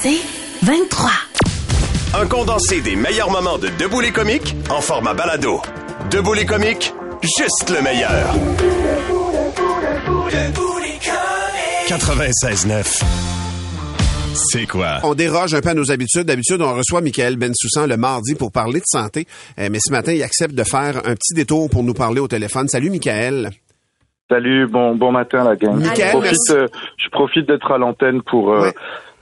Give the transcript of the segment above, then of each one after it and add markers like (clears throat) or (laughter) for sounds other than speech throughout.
C'est 23. Un condensé des meilleurs moments de Debout les comiques en format balado. Debout les comiques, juste le meilleur. 96.9. C'est quoi? On déroge un peu à nos habitudes. D'habitude, on reçoit Michael Bensoussan le mardi pour parler de santé. Euh, mais ce matin, il accepte de faire un petit détour pour nous parler au téléphone. Salut, Michael. Salut, bon bon matin la gang. Michael, je profite, euh, je profite d'être à l'antenne pour euh, Ouais.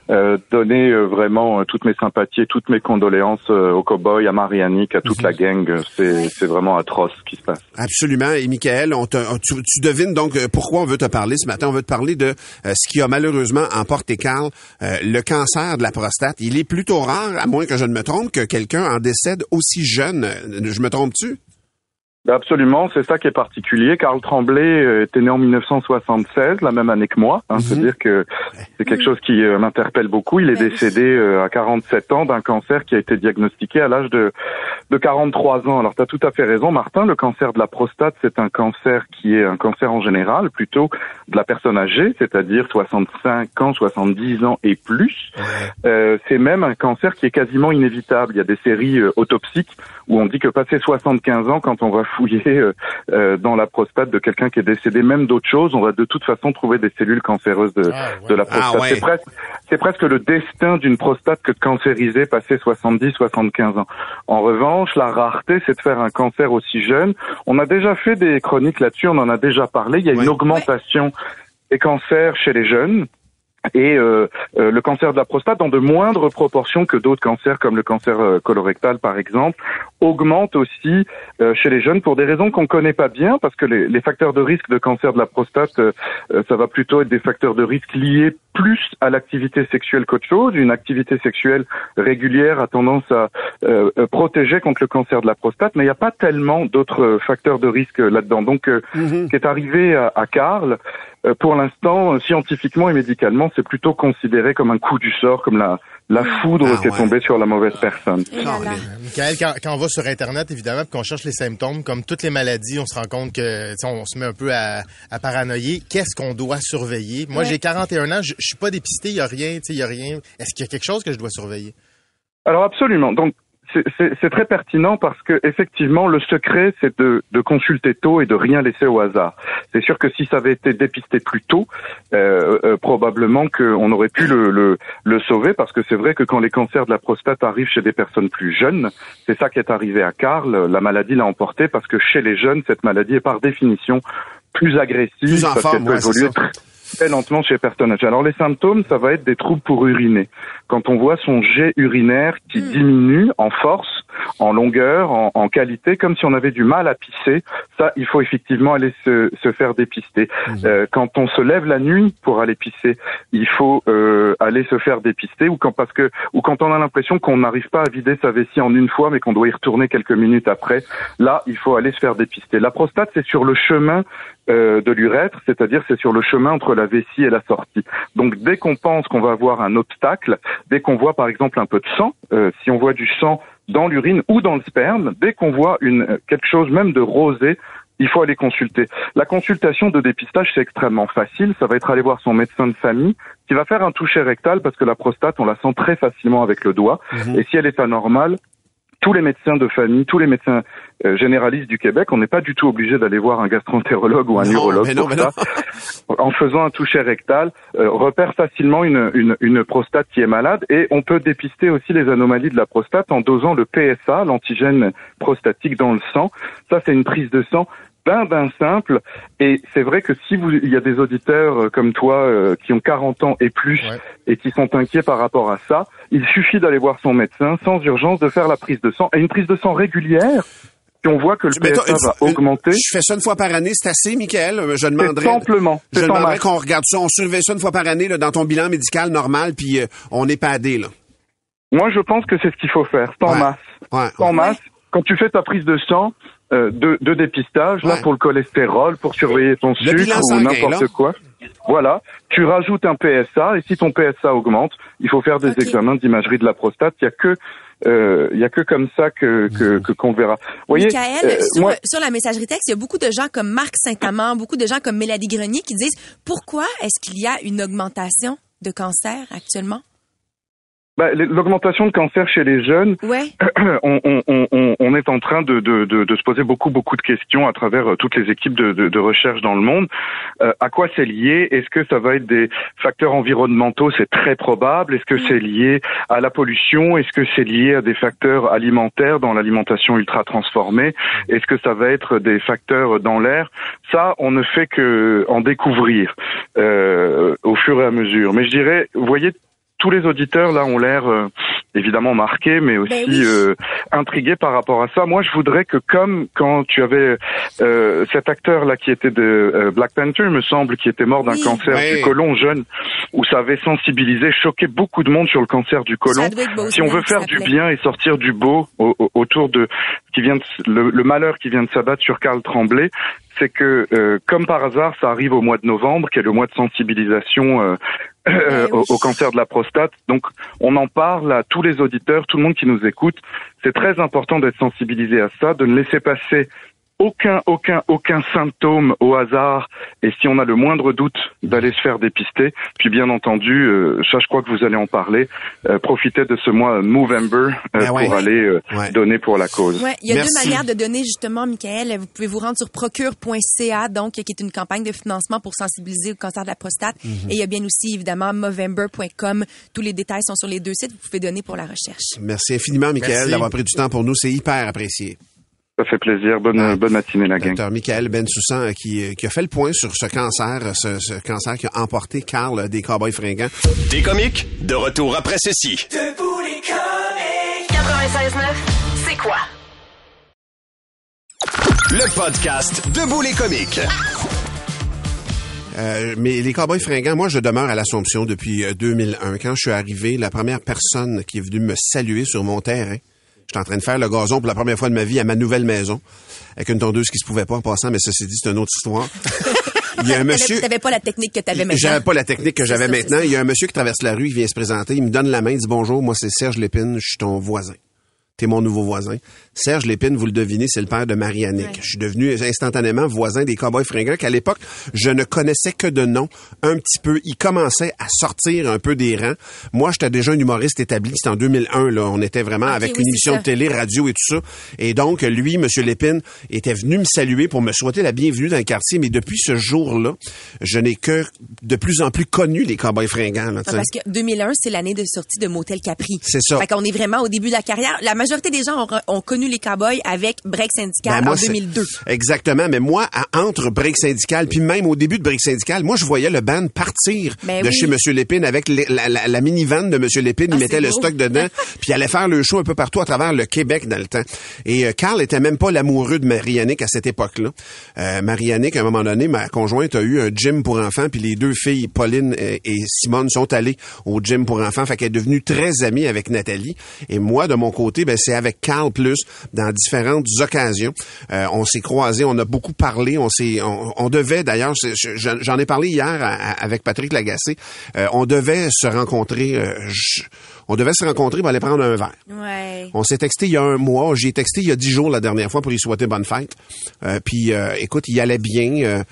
Euh, donner euh, vraiment euh, toutes mes sympathies, et toutes mes condoléances euh, aux cowboys, à Marianique, à toute la gang. C'est vraiment atroce ce qui se passe. Absolument. Et Michael, on te- tu, tu devines donc euh, pourquoi on veut te parler ce matin. On veut te parler de euh, ce qui a malheureusement emporté Carl, euh, le cancer de la prostate. Il est plutôt rare, à moins que je ne me trompe, que quelqu'un en décède aussi jeune. Je me trompe-tu? Absolument, c'est ça qui est particulier. Karl Tremblay euh, était né en 1976, la même année que moi. Hein, C'est-à-dire que c'est quelque chose qui euh, m'interpelle beaucoup. Il est décédé euh, à 47 ans d'un cancer qui a été diagnostiqué à l'âge de, de 43 ans. Alors, tu as tout à fait raison, Martin. Le cancer de la prostate, c'est un cancer qui est un cancer en général, plutôt de la personne âgée, c'est-à-dire 65 ans, 70 ans et plus. Euh, c'est même un cancer qui est quasiment inévitable. Il y a des séries autopsiques où on dit que passé 75 ans, quand on va fouiller euh, euh, dans la prostate de quelqu'un qui est décédé, même d'autres choses, on va de toute façon trouver des cellules cancéreuses de, de la prostate. Ah ouais. C'est presque, c'est presque le destin d'une prostate que de cancériser passé 70, 75 ans. En revanche, la rareté, c'est de faire un cancer aussi jeune. On a déjà fait des chroniques là-dessus, on en a déjà parlé. Il y a Ouais. une augmentation des cancers chez les jeunes et euh, euh, le cancer de la prostate dans de moindres proportions que d'autres cancers comme le cancer euh, colorectal par exemple augmente aussi chez les jeunes pour des raisons qu'on connaît pas bien parce que les, les facteurs de risque de cancer de la prostate ça va plutôt être des facteurs de risque liés plus à l'activité sexuelle qu'autre chose une activité sexuelle régulière a tendance à euh, euh, protéger contre le cancer de la prostate mais il n'y a pas tellement d'autres facteurs de risque là-dedans. Donc euh, ce qui est arrivé à, à Karl euh, pour l'instant, euh, scientifiquement et médicalement, c'est plutôt considéré comme un coup du sort, comme la, la foudre Ah qui est ouais. tombée sur la mauvaise personne. Là. Michael, quand, quand on va sur Internet, évidemment, qu'on cherche les symptômes, comme toutes les maladies, on se rend compte que tu sais, on se met un peu à, à paranoïer. Qu'est-ce qu'on doit surveiller? Moi, Ouais. j'ai 41 ans, je, je suis pas dépisté, il y a rien, tu sais, il y a rien. Est-ce qu'il y a quelque chose que je dois surveiller? Alors absolument. Donc c'est- très pertinent parce que effectivement le secret c'est de, de consulter tôt et de rien laisser au hasard. C'est sûr que si ça avait été dépisté plus tôt, euh, euh, probablement qu'on aurait pu le, le, le sauver parce que c'est vrai que quand les cancers de la prostate arrivent chez des personnes plus jeunes, c'est ça qui est arrivé à Karl. La maladie l'a emporté parce que chez les jeunes cette maladie est par définition plus agressive Plus parce qu'elle peut évoluer. Très, lentement chez âgées. Alors les symptômes, ça va être des troubles pour uriner. Quand on voit son jet urinaire qui diminue en force, en longueur, en, en qualité, comme si on avait du mal à pisser, ça, il faut effectivement aller se, se faire dépister. Euh, quand on se lève la nuit pour aller pisser, il faut euh, aller se faire dépister, ou quand parce que ou quand on a l'impression qu'on n'arrive pas à vider sa vessie en une fois, mais qu'on doit y retourner quelques minutes après, là, il faut aller se faire dépister. La prostate, c'est sur le chemin euh, de l'urètre, c'est-à-dire c'est sur le chemin entre la vessie et la sortie. Donc dès qu'on pense qu'on va avoir un obstacle, dès qu'on voit par exemple un peu de sang, euh, si on voit du sang dans l'urine ou dans le sperme, dès qu'on voit une euh, quelque chose même de rosé, il faut aller consulter. La consultation de dépistage, c'est extrêmement facile. Ça va être aller voir son médecin de famille qui va faire un toucher rectal parce que la prostate, on la sent très facilement avec le doigt. Et si elle est anormale, tous les médecins de famille, tous les médecins euh, généralistes du Québec, on n'est pas du tout obligé d'aller voir un gastroentérologue ou un Non, urologue mais non, pour mais ça. (laughs) En faisant un toucher rectal, euh, repère facilement une, une, une prostate qui est malade et on peut dépister aussi les anomalies de la prostate en dosant le PSA, l'antigène prostatique dans le sang. Ça, c'est une prise de sang ben ben simple et c'est vrai que si vous il y a des auditeurs euh, comme toi euh, qui ont 40 ans et plus Ouais. et qui sont inquiets par rapport à ça, il suffit d'aller voir son médecin sans urgence de faire la prise de sang et une prise de sang régulière. Si on voit que le PSA une- va une- augmenter, Je fais ça une fois par année, c'est assez, Michael. Euh, Je demanderais. simplement, Je demanderais qu'on regarde ça, on surveille ça une fois par année là, dans ton bilan médical normal, puis euh, on est padé là. Moi, je pense que c'est ce qu'il faut faire. En Ouais. masse. Ouais. C'est en masse. Quand tu fais ta prise de sang, euh, de, de dépistage, là pour le cholestérol, pour surveiller ton sucre ou n'importe quoi. Voilà, tu rajoutes un PSA et si ton PSA augmente, il faut faire des examens d'imagerie de la prostate. Il y a que euh, il y a que comme ça que que, que qu'on verra. Vous voyez, Michael, euh, sur, moi, sur la messagerie texte, il y a beaucoup de gens comme Marc Saint-Amand, beaucoup de gens comme Mélanie Grenier qui disent pourquoi est-ce qu'il y a une augmentation de cancer actuellement? Bah, L'augmentation de cancer chez les jeunes, Ouais. (clears throat) on, on, on, on est en train de, de, de, de se poser beaucoup beaucoup de questions à travers euh, toutes les équipes de, de, de recherche dans le monde. Euh, à quoi c'est lié? Est-ce que ça va être des facteurs environnementaux? C'est très probable. Est-ce que c'est lié à la pollution? Est-ce que c'est lié à des facteurs alimentaires dans l'alimentation ultra transformée? Est-ce que ça va être des facteurs dans l'air? Ça, on ne fait que en découvrir euh, au fur et à mesure. Mais je dirais, vous voyez, tous les auditeurs là ont l'air euh, évidemment marqués, mais aussi Ben oui. euh, intrigués par rapport à ça. Moi, je voudrais que comme quand tu avais euh, cet acteur là qui était de euh, Black Panther, il me semble, qui était mort d'un Oui. cancer Oui. du côlon jeune, où ça avait sensibilisé, choqué beaucoup de monde sur le cancer du côlon. Si on veut qui faire du bien et sortir du beau au- au- autour de qui vient de, le, le malheur qui vient de s'abattre sur Karl Tremblay, c'est que euh, comme par hasard, ça arrive au mois de novembre, qui est le mois de sensibilisation euh, euh, au, au cancer de la prostate. Donc, on en parle à tous les auditeurs, tout le monde qui nous écoute. C'est très important d'être sensibilisé à ça, de ne laisser passer aucun, aucun, aucun symptôme au hasard. Et si on a le moindre doute, d'aller se faire dépister. Puis, bien entendu, euh, ça, je crois que vous allez en parler. euh, profitez de ce mois Movember euh, Ben ouais. pour aller euh, Ouais. donet pour la cause. Ouais, il y a Merci. deux manières de donner justement, Michael. Vous pouvez vous rendre sur procure.ca, donc qui est une campagne de financement pour sensibiliser au cancer de la prostate. Mhm. Et il y a bien aussi évidemment Movember.com. Tous les détails sont sur les deux sites. Vous pouvez donner pour la recherche. Merci infiniment, Michael, d'avoir pris du temps pour nous. C'est hyper apprécié. Ça fait plaisir. Bonne, Ouais. bonne matinée, la gang. Docteur Michael Bensoussan euh, qui, euh, qui a fait le point sur ce cancer, euh, ce, ce cancer qui a emporté Carl des Cowboys fringants. Des comiques, de retour après ceci. 96.9, c'est quoi? Le podcast Debout les comiques. Euh, mais les Cowboys fringants, moi, je demeure à l'Assomption depuis euh, 2001. Quand je suis arrivé, la première personne qui est venue me saluer sur mon terrain, j'étais en train de faire le gazon pour la première fois de ma vie à ma nouvelle maison, avec une tondeuse qui se pouvait pas en passant, mais ceci dit, c'est une autre histoire. (laughs) Il y a un monsieur... Tu n'avais pas la technique que tu avais maintenant. J'avais pas la technique que j'avais maintenant. Il y a un monsieur qui traverse la rue, il vient se présenter, il me donne la main, il dit bonjour, moi c'est Serge Lépine, je suis ton voisin. T'es mon nouveau voisin. Serge Lépine, vous le devinez, c'est le père de. Ouais. Je suis devenu instantanément voisin des Cowboys fringants qu'à l'époque, je ne connaissais que de nom un petit peu. Il commençait à sortir un peu des rangs. Moi, j'étais déjà un humoriste établi. C'était en 2001, là. On était vraiment avec oui, une émission ça. de télé, radio et tout ça. Et donc, lui, Monsieur Lépine, était venu me saluer pour me souhaiter la bienvenue dans le quartier. Mais depuis ce jour-là, je n'ai que de plus en plus connu les Cowboys fringants, là, Ah. Parce que 2001, c'est l'année de sortie de Motel Capri. C'est ça. Fait qu'on est vraiment au début de la carrière. La majorité des gens ont, ont connu les Cowboys avec Break Syndical Ben, moi, en c'est- 2002. Exactement. Mais moi, entre Break Syndical, puis même au début de Break Syndical, moi, je voyais le band partir Ben de oui. chez Monsieur Lépine avec les- la, la, la minivan de Monsieur Lépine. Ah, il mettait le stock dedans, (laughs) puis il allait faire le show un peu partout à travers le Québec dans le temps. Et euh, Carl était même pas l'amoureux de Marianique à cette époque-là. Euh, Marianique, à un moment donné, ma conjointe a eu un gym pour enfants, puis les deux filles, Pauline et, et Simone, sont allées au gym pour enfants. Fait qu'elle est devenue très amie avec Nathalie. Et moi, de mon côté, ben, c'est avec Carl plus dans différentes occasions. Euh, on s'est croisés, on a beaucoup parlé, on s'est, on, on devait d'ailleurs, j'en ai parlé hier avec Patrick Lagacé, euh, on devait se rencontrer, euh, je- on devait se rencontrer pour aller prendre un verre. Ouais. On s'est texté il y a un mois. J'ai texté il y a dix jours la dernière fois pour lui souhaiter bonne fête. Euh, puis, euh, écoute, il allait bien. Euh,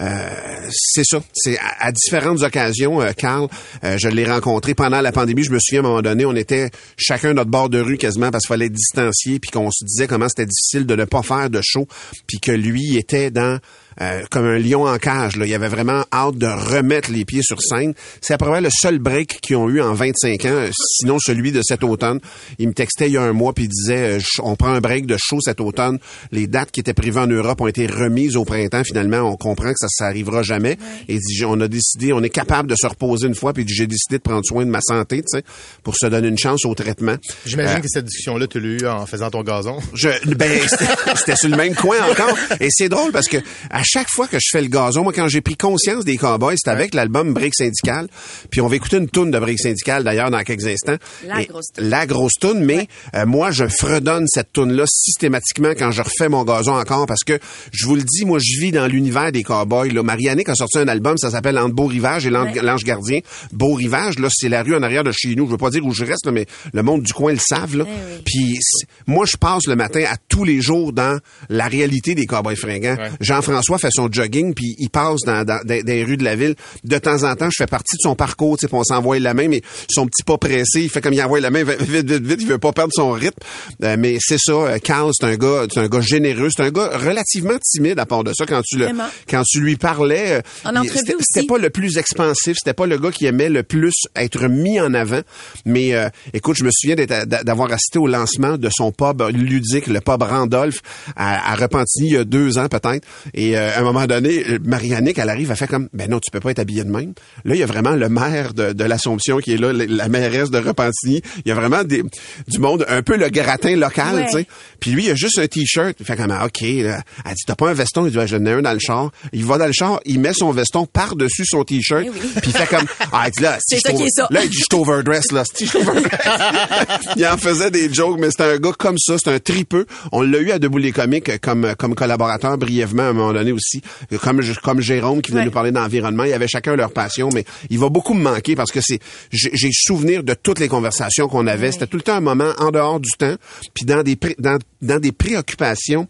euh, c'est ça. C'est à, à différentes occasions, euh, Carl, euh, je l'ai rencontré pendant la pandémie. Je me souviens à un moment donné, on était chacun notre bord de rue quasiment parce qu'il fallait être distancié, puis qu'on se disait comment c'était difficile de ne pas faire de show, puis que lui était dans euh, comme un lion en cage. Là. Il avait vraiment hâte de remettre les pieds sur scène. C'est à peu près le seul break qu'ils ont eu en 25 ans, euh, sinon celui de cet automne. Il me textait il y a un mois puis il disait euh, on prend un break de show cet automne. Les dates qui étaient prévues en Europe ont été remises au printemps. Finalement, on comprend que ça ça arrivera jamais. Et il dit on a décidé, on est capable de se reposer une fois. Puis j'ai décidé de prendre soin de ma santé, tu sais, pour se donner une chance au traitement. J'imagine Euh, que cette discussion-là, tu l'as eu en faisant ton gazon. je, ben, c'était- c'était sur le même coin encore. Et c'est drôle parce que à chaque fois que je fais le gazon, moi, quand j'ai pris conscience des Cowboys, c'était avec l'album Break Syndical. Puis on va écouter une toune de Break Syndical, d'ailleurs, dans quelques instants. La Et- grosse toune. La grosse toune, mais euh, moi, je fredonne cette toune-là systématiquement quand je refais mon gazon encore parce que, je vous le dis, moi, je vis dans l'univers des Cowboys. Là. Marianique a sorti un album, ça s'appelle Entre Beau Rivage et L'Ange Ouais. Gardien. Beau Rivage, là, c'est la rue en arrière de chez nous. Je veux pas dire où je reste, là, mais le monde du coin le savent. Là. Eh. Puis c'est- moi, je passe le matin à tous les jours dans la réalité des Cowboys fringants. Ouais. Jean-François fait son jogging, puis il passe dans, dans, dans- dans les rues de la ville. De temps en temps, je fais partie de son parcours, tu sais, on s'envoie la main, mais son petit pas pressé, il fait comme il envoie la main vite, vite, vite, vite, il veut pas perdre son rythme. Euh, mais c'est ça, euh, Carl, c'est un gars, c'est un gars généreux, c'est un gars relativement timide à part de ça quand tu le, Vraiment. quand tu lui parlais. euh, c'était- pas le plus expansif, c'était pas le gars qui aimait le plus être mis en avant. Mais euh, écoute, je me souviens d'avoir assisté au lancement de son pub ludique, le pub Randolph, à, à Repentigny il y a deux ans peut-être. Et euh, à un moment donné, Marianique, elle arrive, elle fait comme, ben non, tu peux pas être habillé de même. Là, il y a vraiment le maire de, de l'Assomption qui est là, la, mairesse de Repentigny. Il y a vraiment des, du monde, un peu le gratin local, Ouais. tu sais. Puis lui, il a juste un t-shirt. Il fait comme, ah, ok. là. Elle dit, t'as pas un veston? Il dit, Ouais, j'en ai un dans le char. Il va dans le char, il met son veston par-dessus son t-shirt. Eh oui. Puis il fait comme, ah, il dit là, si je ça. Là, il dit, je t'overdress, là. Si je (laughs) il en faisait des jokes, mais c'était un gars comme ça. C'est un tripeux. On l'a eu à Debout les comiques comme, comme collaborateur brièvement à un moment donné aussi. Comme, comme Jérôme qui venait Ouais. nous parler d'environnement. Il y avait chacun leur passion, mais il va beaucoup me manquer parce que c'est, j'ai souvenir de toutes les conversations qu'on avait. C'était tout le temps un moment en dehors du temps, puis dans des, pré- dans, dans des préoccupations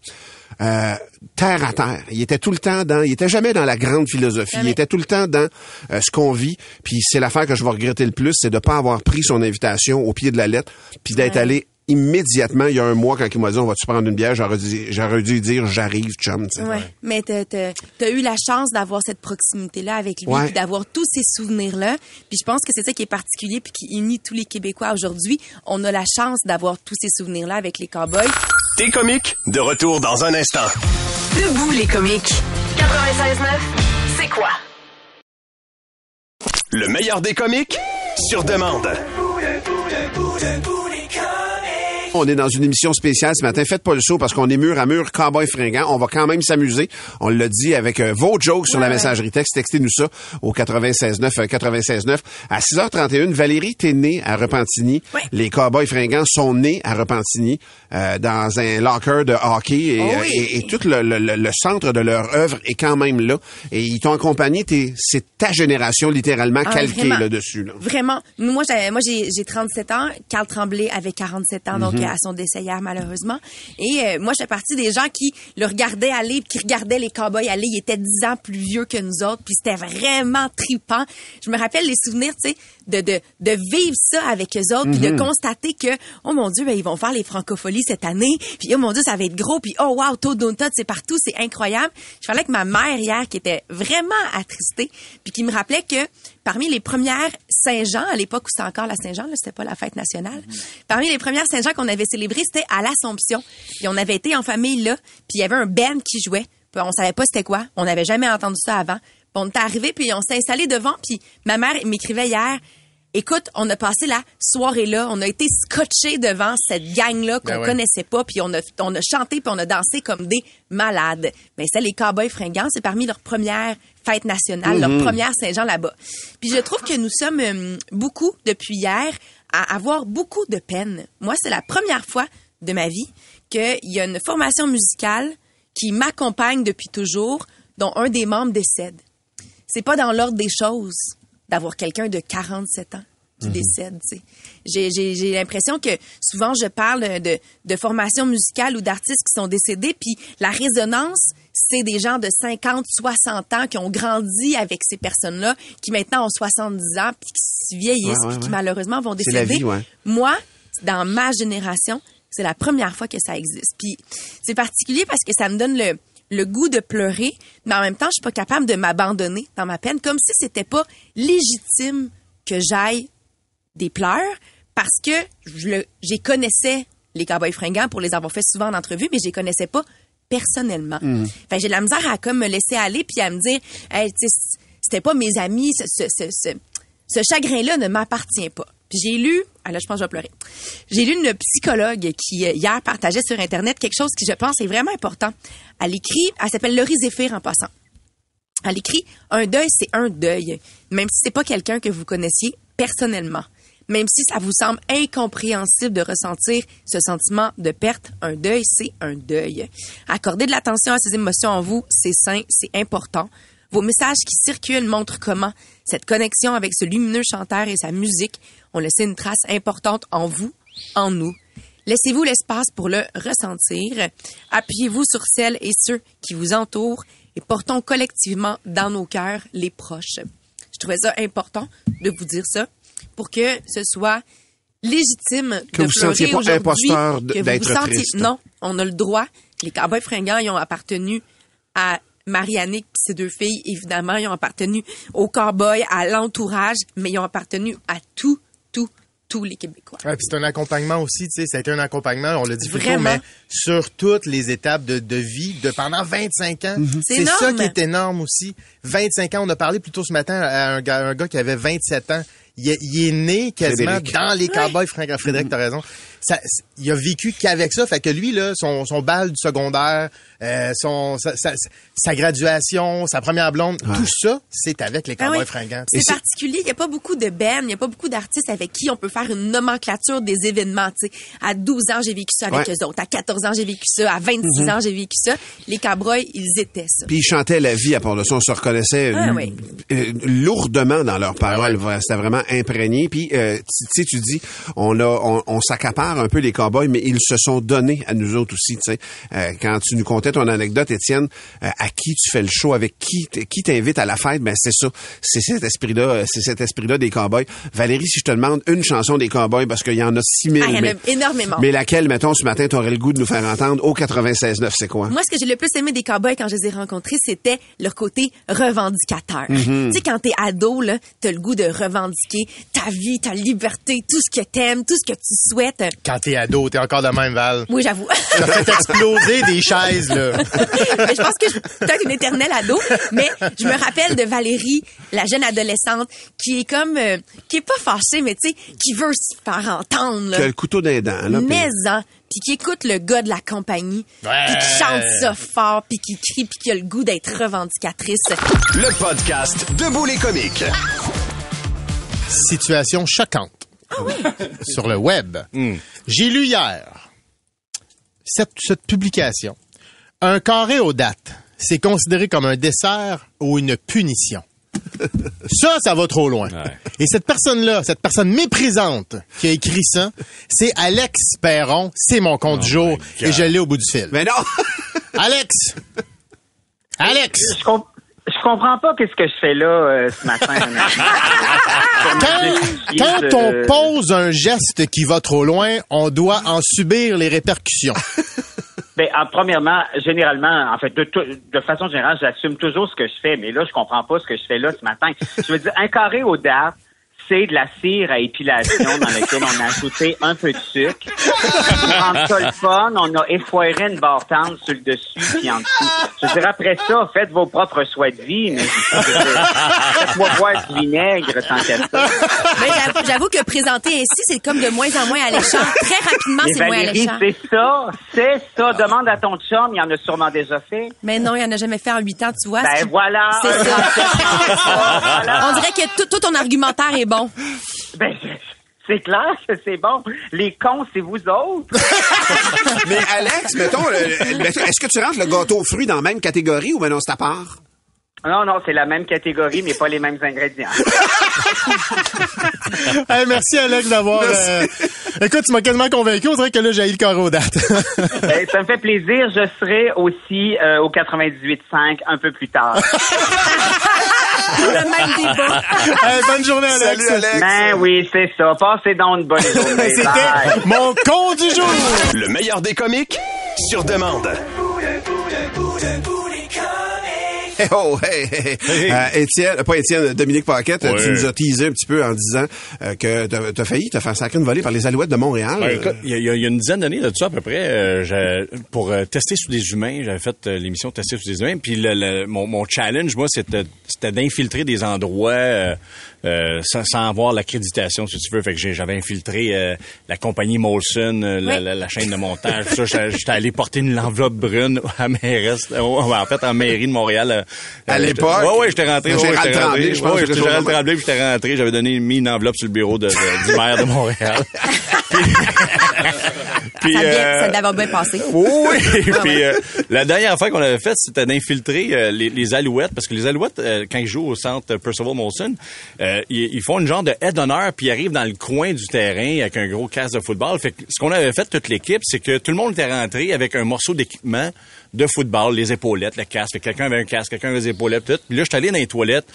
euh, terre à terre. Il était tout le temps dans, il était jamais dans la grande philosophie. Il était tout le temps dans euh, ce qu'on vit. Puis c'est l'affaire que je vais regretter le plus, c'est de pas avoir pris son invitation au pied de la lettre, puis d'être Ouais. allé immédiatement il y a un mois quand il m'a dit on va tu prendre une bière j'aurais dû, j'aurais dû dire j'arrive chum. Ouais. Mais t'as, t'as, eu la chance d'avoir cette proximité-là avec lui, Ouais. puis d'avoir tous ces souvenirs-là. Puis je pense que c'est ça qui est particulier, puis qui unit tous les Québécois aujourd'hui. On a la chance d'avoir tous ces souvenirs-là avec les cowboys. T'es comique, de retour dans un instant. Debout les comiques. 96.9, c'est quoi? Le meilleur des comiques, sur demande. On est dans une émission spéciale ce matin. Faites pas le saut parce qu'on est mur à mur, cowboy fringant. On va quand même s'amuser. On l'a dit avec euh, vos jokes sur la messagerie texte. Textez-nous ça au 96.9 euh, 96.9. À 6h31, Valérie, t'es née à Repentigny. Ouais. Les cowboys fringants sont nés à Repentigny euh, dans un locker de hockey et, Oh euh, oui. et- et tout le, le- le- centre de leur œuvre est quand même là. Et ils t'ont accompagné. T'es- C'est ta génération littéralement Ah, calquée là-dessus. Là. Vraiment. Moi, j'ai, moi, j'ai, j'ai 37 ans. Carl Tremblay avait 47 ans, donc à son décès hier, malheureusement. Et euh, moi, je fais partie des gens qui le regardaient aller, qui regardaient les cowboys aller. Il était 10 ans plus vieux que nous autres, puis c'était vraiment tripant. Je me rappelle les souvenirs, tu sais, de, de, de vivre ça avec eux autres, puis de constater que, oh mon Dieu, ben, ils vont faire les francopholies cette année, puis oh mon Dieu, ça va être gros, puis oh wow, Toad Tot, c'est partout, c'est incroyable. Je parlais avec ma mère hier, qui était vraiment attristée, puis qui me rappelait que parmi les premières Saint-Jean, à l'époque où c'était encore la Saint-Jean, c'était pas la fête nationale, parmi les premières Saint-Jean qu'on avait célébrées, c'était à l'Assomption. Puis on avait été en famille là, puis il y avait un band qui jouait. Puis on savait pas c'était quoi. On n'avait jamais entendu ça avant. Puis on était arrivé, puis on s'est installé devant, puis ma mère m'écrivait hier. Écoute, on a passé la soirée là, on a été scotché devant cette gang là qu'on Ben ouais. connaissait pas, puis on a on a chanté puis on a dansé comme des malades. Mais c'est les Cowboys fringants, c'est parmi leurs premières fêtes nationales, leur première Saint-Jean là-bas. Puis je trouve que nous sommes euh, beaucoup depuis hier à avoir beaucoup de peine. Moi, c'est la première fois de ma vie qu'il y a une formation musicale qui m'accompagne depuis toujours, dont un des membres décède. C'est pas dans l'ordre des choses d'avoir quelqu'un de 47 ans qui décède. tu sais. J'ai, j'ai, j'ai l'impression que souvent je parle de, de formation musicale ou d'artistes qui sont décédés, puis la résonance, c'est des gens de 50, 60 ans qui ont grandi avec ces personnes-là, qui maintenant ont 70 ans, puis qui vieillissent, Ouais, ouais, puis qui ouais. malheureusement vont C'est la décéder. vie. Moi, dans ma génération, c'est la première fois que ça existe. Puis c'est particulier parce que ça me donne le, le goût de pleurer, mais en même temps, je suis pas capable de m'abandonner dans ma peine, comme si c'était pas légitime que j'aille des pleurs, parce que je le, j'y connaissais les cowboys fringants pour les avoir fait souvent en entrevue, mais je les connaissais pas personnellement. Fait que j'ai de la misère à comme me laisser aller puis à me dire, hey, c'était pas mes amis, ce, ce, ce, ce chagrin-là ne m'appartient pas. Puis j'ai lu, ah là, je pense que je vais pleurer. J'ai lu une psychologue qui, euh, hier, partageait sur Internet quelque chose qui, je pense, est vraiment important. Elle écrit, elle s'appelle Laurie Zéphir en passant. Elle écrit un deuil, c'est un deuil, même si c'est pas quelqu'un que vous connaissiez personnellement. Même si ça vous semble incompréhensible de ressentir ce sentiment de perte, un deuil, c'est un deuil. Accorder de l'attention à ces émotions en vous, c'est sain, c'est important. Vos messages qui circulent montrent comment cette connexion avec ce lumineux chanteur et sa musique ont laissé une trace importante en vous, en nous. Laissez-vous l'espace pour le ressentir. Appuyez-vous sur celles et ceux qui vous entourent et portons collectivement dans nos cœurs les proches. Je trouvais ça important de vous dire ça pour que ce soit légitime Que de vous sentiez pas imposteur d'être sentiez- triste. Non, on a le droit. Les Cowboys fringants, ils ont appartenu à Marianique puis ses deux filles, évidemment, ils ont appartenu aux Cowboys, à l'entourage, mais ils ont appartenu à tout, tout, tous les Québécois. Ouais, puis c'est un accompagnement aussi, tu sais, ça a été un accompagnement, on l'a dit plus tôt, mais sur toutes les étapes de, de vie de pendant 25 ans. C'est C'est ça qui est énorme aussi. 25 ans, on a parlé plus tôt ce matin à un gars, un gars qui avait 27 ans. Il est, il est né quasiment Frédéric. dans les cowboys, Franck Frédéric, t'as raison. Ça, il a vécu qu'avec ça, fait que lui, là, son, son bal du secondaire, euh, son, sa, sa- sa graduation, sa première blonde, tout ça, c'est avec les Ah cowboys oui. fringants. C'est particulier. Il n'y a pas beaucoup de bands, il n'y a pas beaucoup d'artistes avec qui on peut faire une nomenclature des événements. tu sais. À 12 ans, j'ai vécu ça avec Ouais. eux autres. À 14 ans, j'ai vécu ça. À 26 ans, j'ai vécu ça. Les Cowboys, ils étaient ça. Puis ils chantaient la vie à part de ça. On se reconnaissait Ah oui. euh, lourdement dans leurs paroles. C'était vraiment imprégné. Puis, euh, tu tu sais, tu dis, on a, on, on s'accapare un peu les cowboys, mais ils se sont donnés à nous autres aussi. Tu sais, Euh, quand tu nous contais ton anecdote, Étienne, euh, à qui tu fais le show, avec qui, qui t'invite à la fête, ben c'est ça, c'est cet esprit-là, c'est cet esprit-là des cowboys. Valérie, si je te demande une chanson des cowboys, parce qu'il y en a 6000, Ah, il y en a mais, énormément. mais laquelle, mettons, ce matin, t'aurais le goût de nous faire entendre au 96.9, c'est quoi? Moi, ce que j'ai le plus aimé des cowboys quand je les ai rencontrés, c'était leur côté revendicateur. Mhm. Tu sais, quand t'es ado, là, t'as le goût de revendiquer ta vie, ta liberté, tout ce que t'aimes, tout ce que tu souhaites. Quand t'es ado, t'es encore de même, Val. Oui, j'avoue. (laughs) T'as fait exploser des chaises, là. (laughs) mais je pense que je suis peut-être une éternelle ado, mais je me rappelle de Valérie, la jeune adolescente, qui est comme, euh, qui est pas fâchée, mais tu sais, qui veut se faire entendre. là. Que le couteau d'un dent, là. mais en, puis qui écoute le gars de la compagnie, Ouais. puis qui chante ça fort, puis qui crie, puis qui a le goût d'être revendicatrice. Le podcast Debout les comiques. Situation choquante. (laughs) Sur le web. J'ai lu hier cette, cette publication. Un carré aux dates, c'est considéré comme un dessert ou une punition. (laughs) Ça, ça va trop loin. Et cette personne-là, cette personne méprisante qui a écrit ça, c'est Alex Perron. C'est mon compte du jour et je l'ai au bout du fil. Mais non! Alex! Alex! Je, comp- je comprends pas qu'est-ce que je fais là euh, ce matin. (laughs) Quand, quand on pose un geste qui va trop loin, on doit en subir les répercussions. (laughs) Ben, premièrement, généralement, en fait, de, de façon générale, j'assume toujours ce que je fais, mais là, je comprends pas ce que je fais là ce matin. Je veux dire, un carré au dard, c'est de la cire à épilation dans laquelle on a ajouté un peu de sucre. Pour rendre ça le fun, on a effoiré une barre tendre sur le dessus puis en dessous. Je dire, après ça, faites vos propres choix de vie, mais faites-moi boire du vinaigre tant qu'à ça. Mais j'avoue- j'avoue que présenter ainsi, c'est comme de moins en moins alléchant. Très rapidement, c'est moins alléchant. c'est ça, c'est ça. Demande à ton chum, il en a sûrement déjà fait. Mais non, il en a jamais fait en huit ans, tu vois. Ben voilà. C'est ça. (laughs) Voilà. On dirait que tout, tout ton argumentaire est bon. Ben, c'est clair que c'est bon. Les cons, c'est vous autres. (laughs) Mais Alex, mettons, le- le- est-ce que tu rentres le gâteau aux fruits dans la même catégorie ou ben non, c'est à part? Non, non, c'est la même catégorie, mais pas les mêmes ingrédients. (laughs) Hey, merci Alex d'avoir... euh, Écoute, tu m'as quasiment convaincu. On dirait que là, j'ai eu le carré aux dates. (laughs) Ben, ça me fait plaisir. Je serai aussi euh, au 98.5 un peu plus tard. Le même débat. (laughs) Hey, bonne journée, Alex. Salut, Alex. Ben oui, c'est ça. Passez donc une bonne (laughs) journée. C'était mon con du jour. Le meilleur des comiques sur demande. (laughs) Oh, hey, hey, hey. Euh, Étienne, pas Étienne, Dominique Paquette, Ouais. tu nous as teasé un petit peu en disant euh, que t'as failli te faire sacrer une volée par les Alouettes de Montréal. Ben, écoute, il y, y a il y a une dizaine d'années de ça à peu près, euh, pour euh, tester sur des humains, j'avais fait euh, l'émission Tester sur des humains, puis le, le- mon, mon challenge, moi, c'était c'était d'infiltrer des endroits euh, sans, sans avoir l'accréditation, si tu veux. Fait que j'ai- j'avais infiltré euh, la compagnie Molson, euh, la, Oui. la- la chaîne de montage, tout ça. J'étais- J'étais allé porter une enveloppe brune à mairesse, euh, en fait, en mairie de Montréal. euh, À l'époque? Ouais, ouais, j'étais rentré. ouais, Gérald j'étais Tremblay, rentré. je pense, Ouais, quelque j'étais chose Gérald. Tremblay, puis j'étais rentré. J'avais donné, mis une enveloppe sur le bureau de, du maire de Montréal. (laughs) Puis- Ça, euh, ça devait bien passer. oui, (laughs) puis euh, la dernière fois qu'on avait fait, c'était d'infiltrer euh, les, les Alouettes, parce que les Alouettes, euh, quand ils jouent au centre Percival Molson, euh, ils, font une genre de head d'honneur, puis ils arrivent dans le coin du terrain avec un gros casque de football. Fait que ce qu'on avait fait toute l'équipe, c'est que tout le monde était rentré avec un morceau d'équipement de football, les épaulettes, le casque. Fait que Quelqu'un avait un casque, quelqu'un avait des épaulettes, tout. Puis là, je suis allé dans les toilettes,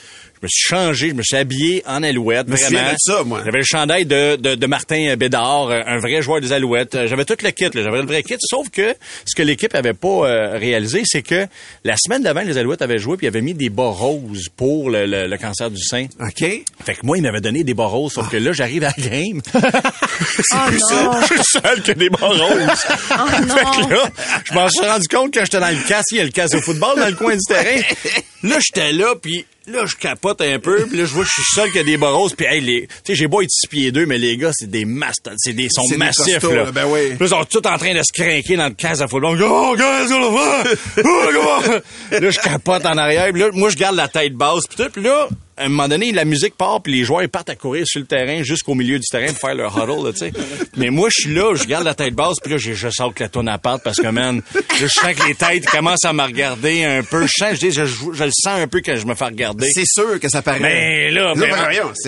je me suis changé, je me suis habillé en alouette, me vraiment. de ça, moi. J'avais le chandail de, de, de Martin Bédard, un vrai joueur des Alouettes. J'avais tout le kit, là. j'avais le vrai kit. Sauf que ce que l'équipe avait pas euh, réalisé, c'est que la semaine d'avant, les Alouettes avaient joué puis ils avaient mis des bas roses pour le, le- le cancer du sein. OK. Fait que moi, ils m'avaient donné des bas roses, sauf que là, j'arrive à la game. (laughs) Oh non. Je suis seul que des bas roses. Oh non. (laughs) Fait que là, je m'en suis rendu compte quand j'étais dans le casse, il y a le casse de football dans le coin du terrain. (laughs) Là, j'étais là, puis là, je capote un peu, puis là, je vois que je suis seul qu'il y a des barros, puis hey, les, tu sais, j'ai beau être six pieds deux, mais les gars, c'est des mastodontes, c'est des, sont des massifs, costauds, là. ben oui. Puis ils sont tous en train de se craquer dans le casse de football. Oh? Oh? Là, je capote en arrière, puis là, moi, je garde la tête basse, puis tout, puis là, à un moment donné, la musique part, puis les joueurs ils partent à courir sur le terrain jusqu'au milieu du terrain pour faire leur huddle, là, tu sais. (laughs) Mais moi, je suis là, je garde la tête basse, puis là, je, je sors que la tonne à part parce que, man, là, je sens que les têtes commencent à me regarder un peu. Je sens, je, le sens un peu que je me fais regarder. C'est sûr que ça paraît. Mais là, mais, ben,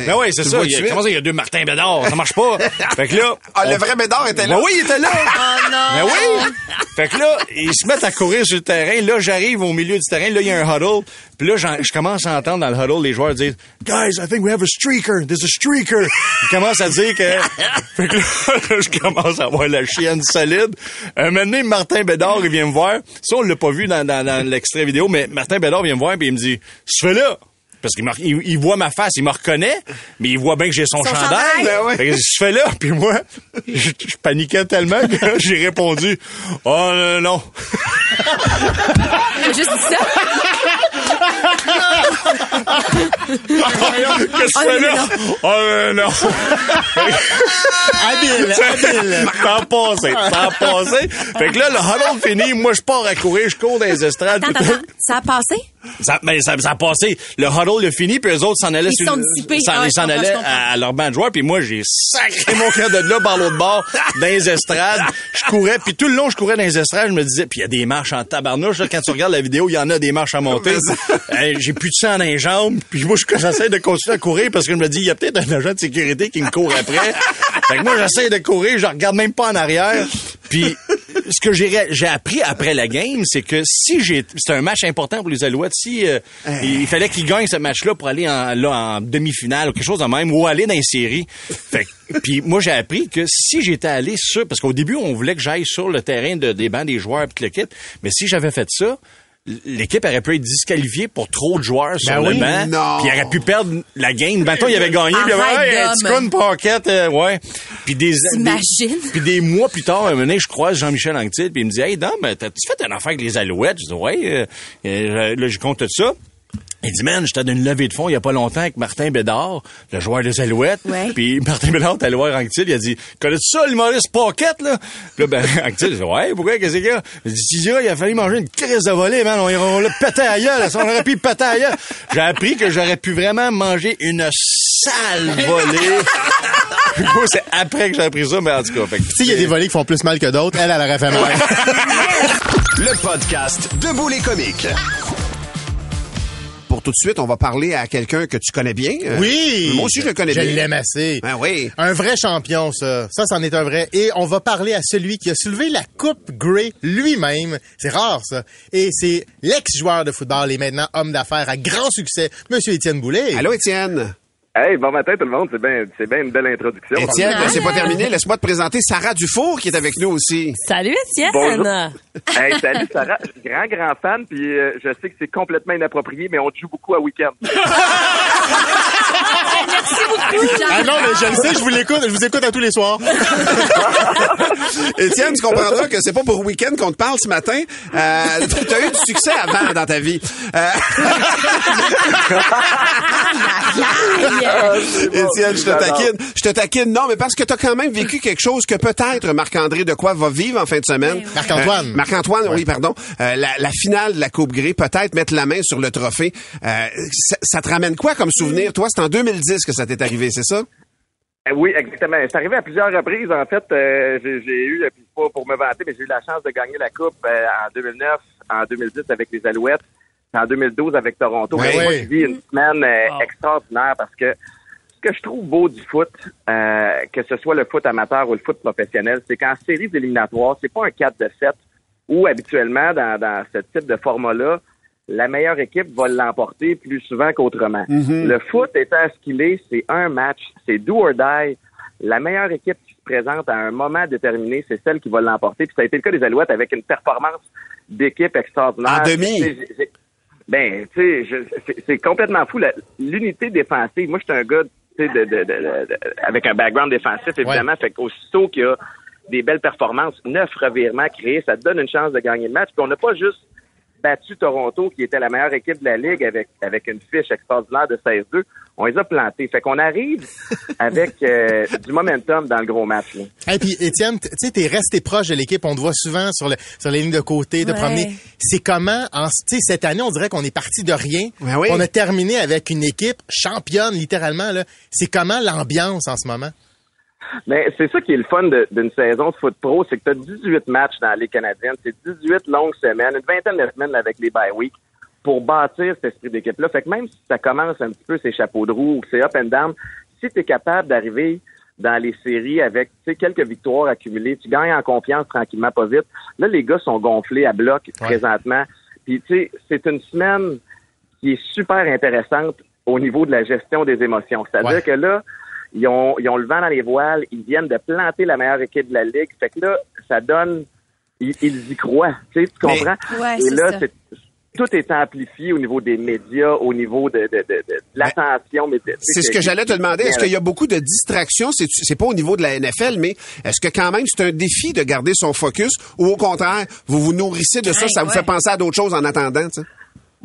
ben oui, c'est le ça. Il y a, comment ça, il y a deux Martin Bédard? Ça marche pas. (laughs) fait que là. Ah, le vrai Bédard était là. Ben oui, il était là. (laughs) Oh non. Ben oui! Fait que là, ils se mettent à courir sur le terrain. Là, j'arrive au milieu du terrain. Là, il y a un huddle. Puis là, j'en- je commence à entendre dans le huddle les joueurs dire Guys, I think we have a streaker. There's a streaker. Ils commencent à dire que. (laughs) Fait que là, je commence à avoir la chienne solide. Un moment donné, Martin Bédard, il vient me voir. Ça, on l'a pas vu dans, dans, dans l'extrait vidéo, mais Martin Bédard vient me voir et il me dit Tu fais là? Parce qu'il il, il voit ma face, il me reconnaît, mais il voit bien que j'ai son, Son chandail. chandail. Ben ouais. Fait que je fais là, puis moi, je, je paniquais tellement que (laughs) j'ai répondu Oh non, non. Il (laughs) a juste dit ça. Qu'est-ce que je fais non, là? Oh non, non. Habile, habile. T'en passé, t'en passé. Fait que là, le huddle fini, moi je pars à courir, je cours dans les estrades. Attends. Ça a passé? Ça, ben, ça, ça a passé. Le huddle le fini, puis eux autres s'en allaient Ils s'en- Ah, allaient à, à leur banc de joueurs, puis moi j'ai sacré mon cœur de là par l'autre bord, (laughs) dans les estrades. Je courais, puis tout le long je courais dans les estrades, je me disais, puis il y a des marches en tabarnouche, là, quand tu regardes la vidéo, il y en a des marches à monter. (laughs) J'ai plus de sang dans les jambes, puis moi je- j'essaie de continuer à courir parce que je me dis, il y a peut-être un agent de sécurité qui me court après. Fait que moi j'essaie de courir, je regarde même pas en arrière. Puis ce que j'ai appris après la game, c'est que si j'ai c'est un match important pour les Alouettes, si euh, il fallait qu'ils gagnent ce match-là pour aller en, là, en demi-finale ou quelque chose de même ou aller dans les séries. Fait que- puis moi j'ai appris que si j'étais allé sur parce qu'au début on voulait que j'aille sur le terrain de, des bancs des joueurs puis le kit, mais si j'avais fait ça L'équipe aurait pu être disqualifiée pour trop de joueurs sur Ben le oui, banc. non. Puis il aurait pu perdre la game. Mettons, il avait gagné. Puis il avait hey, un d'homme. petit con de pocket, euh, ouais. Puis des, puis des mois plus tard, un moment donné, je croise Jean-Michel Anctil, puis il me dit Hey, Dom, t'as-tu fait une affaire avec les Alouettes? Je dis Ouais, euh, euh, là, je compte tout ça. Il dit, man, j'étais dans une levée de fonds il y a pas longtemps avec Martin Bédard, le joueur des Alouettes. Ouais. Puis (laughs) Martin Bédard, t'as allé voir Anctil, il a dit, connais-tu ça, l'humoriste Pocket, là? Puis là, ben, (laughs) Anctil, il dit, ouais, pourquoi, qu'est-ce qu'il y a? Il dit, si, il a fallu manger une crise de volée, man, on, on l'a pété à gueule, on aurait pu péter à gueule. J'ai appris que j'aurais pu vraiment manger une sale volée. (laughs) C'est après que j'ai appris ça, mais en tout cas, fait que- Tu sais, il y a des volets qui font plus mal que d'autres. Elle, elle aurait fait mal. Le podcast Debout les comiques. Tout de suite, on va parler à quelqu'un que tu connais bien. Euh, Oui! Moi aussi, je le connais Je bien. l'aime assez. Ben oui. Un vrai champion, ça. Ça, c'en est un vrai. Et on va parler à celui qui a soulevé la Coupe Grey lui-même. C'est rare, ça. Et c'est l'ex-joueur de football et maintenant homme d'affaires à grand succès, Monsieur Étienne Boulay. Allô, Étienne. Hey, bon matin tout le monde, c'est bien c'est bien une belle introduction. Étienne, c'est pas terminé. Laisse-moi te présenter Sarah Dufour qui est avec nous aussi. Salut Étienne! Bonjour. Hey, salut Sarah, je suis grand grand fan puis euh, je sais que c'est complètement inapproprié mais on te joue beaucoup à week-end. (laughs) Ah non, mais je le sais, je vous l'écoute, je vous écoute à tous les soirs. (laughs) Étienne, tu comprendras que c'est pas pour week-end qu'on te parle ce matin. Euh, tu as eu du succès avant dans ta vie. Euh, (laughs) Étienne, je te taquine. Je te taquine. Non, mais parce que tu as quand même vécu quelque chose que peut-être Marc-André de quoi va vivre en fin de semaine. Marc-Antoine. Euh, Marc-Antoine, oui, pardon. Euh, la, la finale de la Coupe Grey, peut-être mettre la main sur le trophée. Euh, ça, ça te ramène quoi comme souvenir? Toi, c'est en 2010 que ça t'est arrivé, c'est ça? Euh, oui, exactement. C'est arrivé à plusieurs reprises. En fait, euh, j'ai eu, euh, puis pas pour me vanter, mais j'ai eu la chance de gagner la Coupe euh, en 2009, en 2010 avec les Alouettes, puis en 2012 avec Toronto. Ouais, Mais moi, je vis une semaine euh, extraordinaire parce que ce que je trouve beau du foot, euh, que ce soit le foot amateur ou le foot professionnel, c'est qu'en séries éliminatoires, c'est pas un 4 de 7 où habituellement, dans, dans ce type de format-là, la meilleure équipe va l'emporter plus souvent qu'autrement. Le foot étant ce qu'il est, c'est un match, c'est do or die. La meilleure équipe qui se présente à un moment déterminé, c'est celle qui va l'emporter. Puis ça a été le cas des Alouettes avec une performance d'équipe extraordinaire. En demi. Ben, tu sais, c'est- complètement fou. L'unité défensive, moi, je suis un gars, tu sais, de, de- de- de- de- avec un background défensif, évidemment. Fait qu'aussitôt qu'il y a des belles performances, neuf revirements créés, ça te donne une chance de gagner le match. Puis on n'a pas juste battu Toronto, qui était la meilleure équipe de la Ligue avec, avec une fiche extraordinaire de 16-2. On les a plantés. Fait qu'on arrive (laughs) avec euh, du momentum dans le gros match. Là. Et puis Étienne, tu sais, t'es resté proche de l'équipe. On te voit souvent sur, le, sur les lignes de côté, de Ouais. promener. C'est comment, en, tu sais, cette année, on dirait qu'on est parti de rien. Ben oui. On a terminé avec une équipe championne, littéralement. là. C'est comment l'ambiance en ce moment? Mais c'est ça qui est le fun d'une saison de foot pro, c'est que tu as 18 matchs dans la Ligue canadienne, c'est 18 longues semaines, une vingtaine de semaines avec les bye week pour bâtir cet esprit d'équipe-là. Fait que même si ça commence un petit peu ces chapeaux de roue c'est up and down, si tu es capable d'arriver dans les séries avec tu sais, quelques victoires accumulées, tu gagnes en confiance tranquillement, pas vite. Là, les gars sont gonflés à bloc présentement. Puis tu sais, c'est une semaine qui est super intéressante au niveau de la gestion des émotions. C'est-à-dire Ouais. que là, ils ont, ils ont le vent dans les voiles, ils viennent de planter la meilleure équipe de la Ligue. Fait que là, ça donne... Ils, ils y croient, tu sais, tu Mais- comprends? Ouais, Et c'est là, ça. c'est- tout est amplifié au niveau des médias, au niveau de, de, de, de l'attention. mais C'est ce que j'allais te demander. Est-ce qu'il y a beaucoup de distractions? C'est, c'est pas au niveau de la NFL, mais est-ce que quand même c'est un défi de garder son focus ou au contraire, vous vous nourrissez de ça, Ouais, ça vous ouais. fait penser à d'autres choses en attendant, tu sais?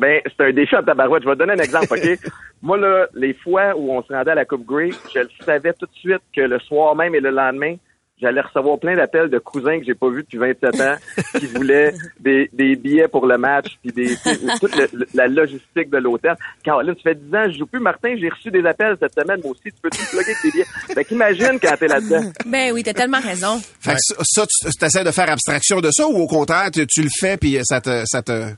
Ben, c'est un déchet à tabarouette. Je vais te donner un exemple, OK? (laughs) Moi, là, les fois où on se rendait à la Coupe Grey, je le savais tout de suite que le soir même et le lendemain, j'allais recevoir plein d'appels de cousins que j'ai pas vus depuis 27 ans (laughs) qui voulaient des, des billets pour le match puis des toute le- la logistique de l'hôtel. Car là, tu fais 10 ans, je joue plus. Martin, j'ai reçu des appels cette semaine, moi aussi. Tu peux tout plugger tes billets? Fait qu'imagine quand t'es là-dedans. Ben oui, t'as tellement raison. Fait que ça, ça, tu essaies de faire abstraction de ça ou au contraire, tu, tu le fais puis ça te, ça te...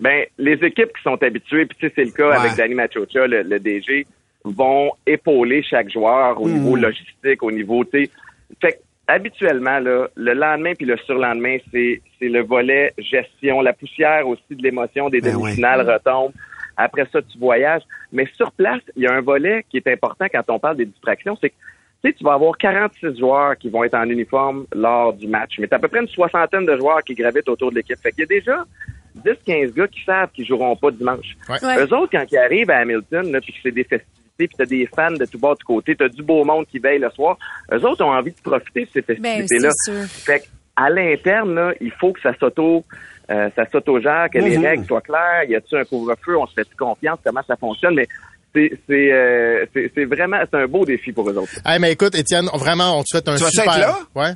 Ben, les équipes qui sont habituées, puis c'est le cas Ouais. avec Danny Machocha, le, le DG, vont épauler chaque joueur au niveau logistique, au niveau, tu. Fait habituellement, là, le lendemain puis le surlendemain, c'est, c'est le volet gestion, la poussière aussi de l'émotion des Ben demi-finales retombe. Après ça, tu voyages. Mais sur place, il y a un volet qui est important quand on parle des distractions, c'est que tu sais, tu vas avoir 46 joueurs qui vont être en uniforme lors du match. Mais tu à peu près une soixantaine de joueurs qui gravitent autour de l'équipe. Fait qu'il y a déjà 10-15 gars qui savent qu'ils joueront pas dimanche. Ouais. Ouais. Eux autres, quand ils arrivent à Hamilton, là, puis que c'est des festivités, puis t'as des fans de tout bord de côté, t'as du beau monde qui veille le soir, eux autres ont envie de profiter de ces Ben, festivités-là. c'est sûr. fait à l'interne, là, il faut que ça s'auto... Euh, ça s'autogère, que les Mhm. règles soient claires. Y a-tu un couvre-feu? On se fait confiance? Comment ça fonctionne? Mais c'est c'est euh, vraiment c'est un beau défi pour eux autres. Hey, mais écoute, Étienne, vraiment, on te souhaite un Tu super... être là? Ouais.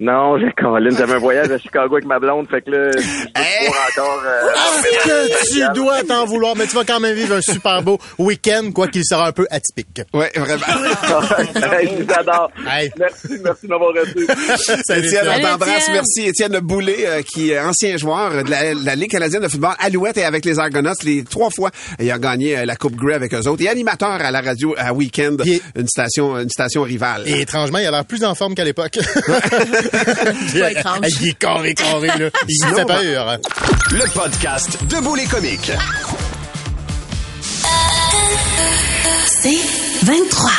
Non, j'ai Colin, j'avais un voyage à Chicago avec ma blonde, fait que là, je veux pouvoir encore. euh, que tu dois t'en vouloir, mais tu vas quand même vivre un super beau week-end, quoi qu'il sera un peu atypique. Ouais, vraiment. (laughs) Hey, je vous adore. Hey. Merci, merci de m'avoir reçu. (laughs) Étienne, on t'embrasse. Merci, Étienne Boulay, euh, qui est ancien joueur de la, la Ligue canadienne de football, Alouette et avec les Argonauts, les trois fois, il a gagné euh, la Coupe Grey avec eux autres. Et animateur à la radio à Weekend, est- une station, une station rivale. Et étrangement, il a l'air plus en forme qu'à l'époque. (laughs) (laughs) Pas étrange. Hey, il est carré, carré, là. Il Sinon, fait ben- peur. Le podcast Debout les comiques. C'est 23.